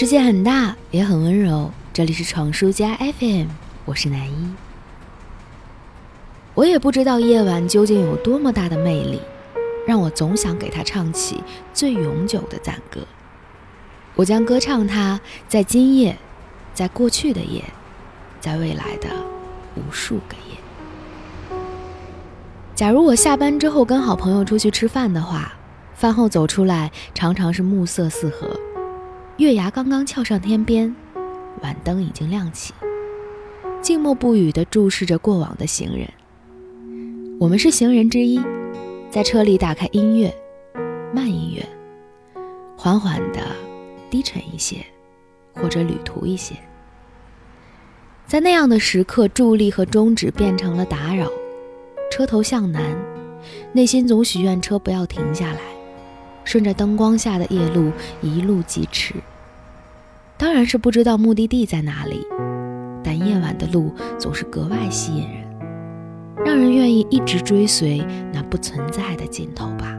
世界很大，也很温柔。这里是闯书家 FM，我是南一。我也不知道夜晚究竟有多么大的魅力，让我总想给它唱起最永久的赞歌。我将歌唱它，在今夜，在过去的夜，在未来的无数个夜。假如我下班之后跟好朋友出去吃饭的话，饭后走出来，常常是暮色四合。月牙刚刚翘上天边，晚灯已经亮起，静默不语地注视着过往的行人。我们是行人之一，在车里打开音乐，慢音乐，缓缓的，低沉一些，或者旅途一些。在那样的时刻，助力和终止变成了打扰。车头向南，内心总许愿车不要停下来。顺着灯光下的夜路一路疾驰，当然是不知道目的地在哪里，但夜晚的路总是格外吸引人，让人愿意一直追随那不存在的尽头吧。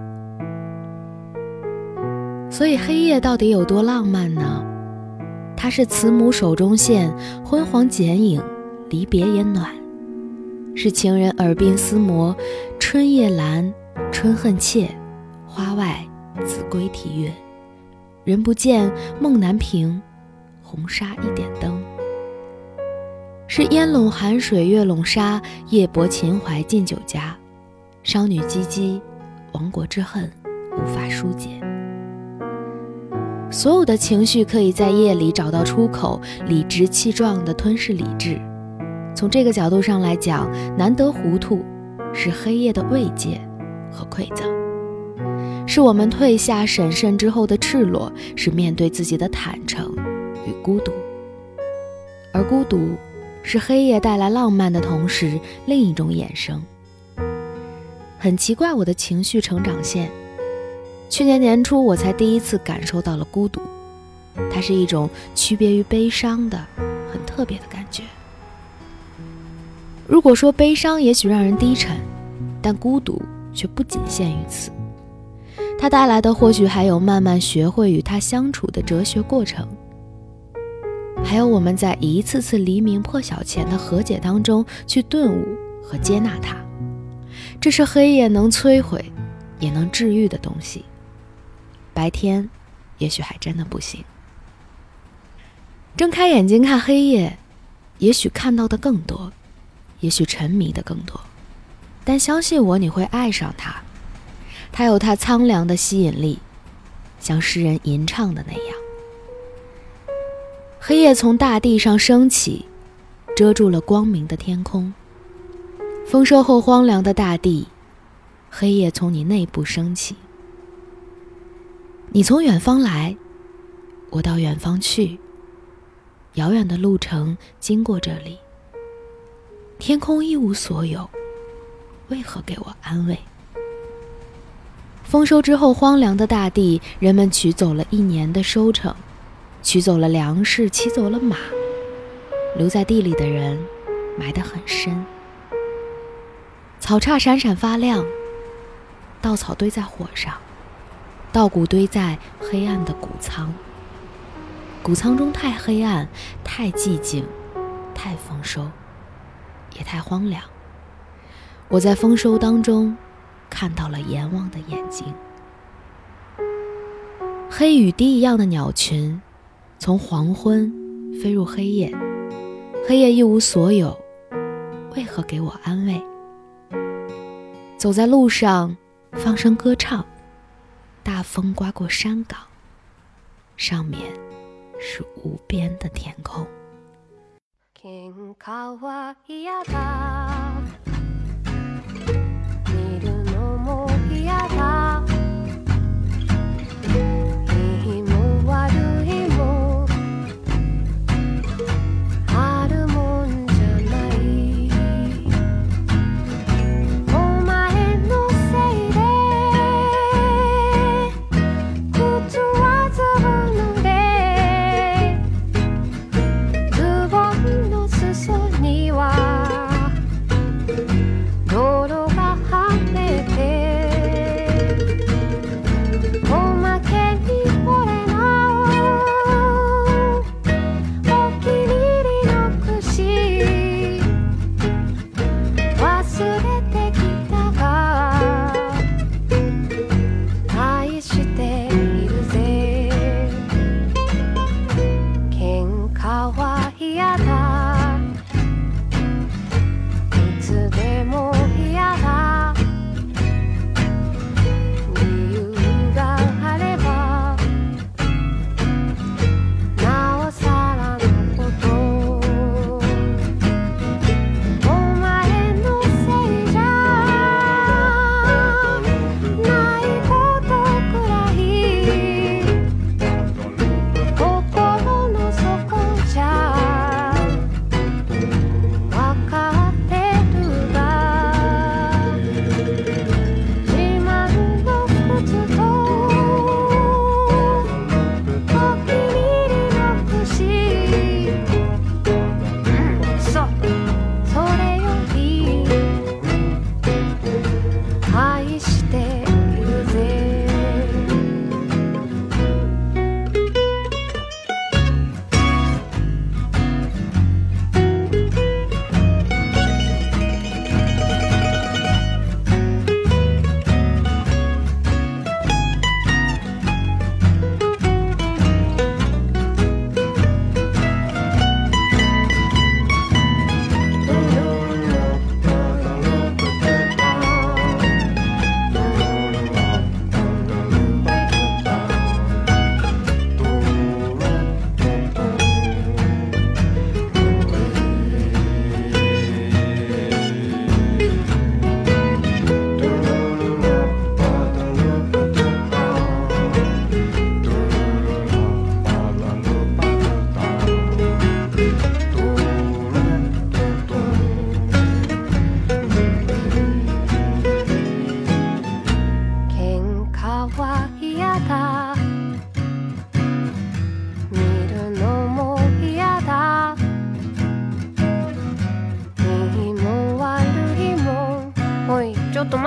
所以黑夜到底有多浪漫呢？它是慈母手中线，昏黄剪影，离别也暖；是情人耳鬓厮磨，春夜阑，春恨切，花外。子规啼月，人不见，梦难平。红纱一点灯，是烟笼寒水，月笼沙，夜泊秦淮近酒家。商女唧唧，亡国之恨无法疏解。所有的情绪可以在夜里找到出口，理直气壮地吞噬理智。从这个角度上来讲，难得糊涂，是黑夜的慰藉和馈赠。是我们退下审慎之后的赤裸，是面对自己的坦诚孤独。而孤独，是黑夜带来浪漫的同时另一种衍生。很奇怪，我的情绪成长线，去年年初我才第一次感受到了孤独，它是一种区别于悲伤的很特别的感觉。如果说悲伤也许让人低沉，但孤独却不仅限于此。它带来的或许还有慢慢学会与他相处的哲学过程，还有我们在一次次黎明破晓前的和解当中去顿悟和接纳它。这是黑夜能摧毁，也能治愈的东西。白天，也许还真的不行。睁开眼睛看黑夜，也许看到的更多，也许沉迷的更多，但相信我，你会爱上它。它有它苍凉的吸引力，像诗人吟唱的那样。黑夜从大地上升起，遮住了光明的天空。丰收后荒凉的大地，黑夜从你内部升起。你从远方来，我到远方去。遥远的路程经过这里，天空一无所有，为何给我安慰？丰收之后，荒凉的大地，人们取走了一年的收成，取走了粮食，骑走了马，留在地里的人埋得很深。草叉闪闪发亮，稻草堆在火上，稻谷堆在黑暗的谷仓。谷仓中太黑暗，太寂静，太丰收，也太荒凉。我在丰收当中。看到了阎王的眼睛，黑雨滴一样的鸟群，从黄昏飞入黑夜，黑夜一无所有，为何给我安慰？走在路上，放声歌唱，大风刮过山岗，上面是无边的天空。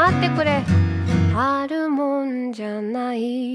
待ってくれ。あるもんじゃない。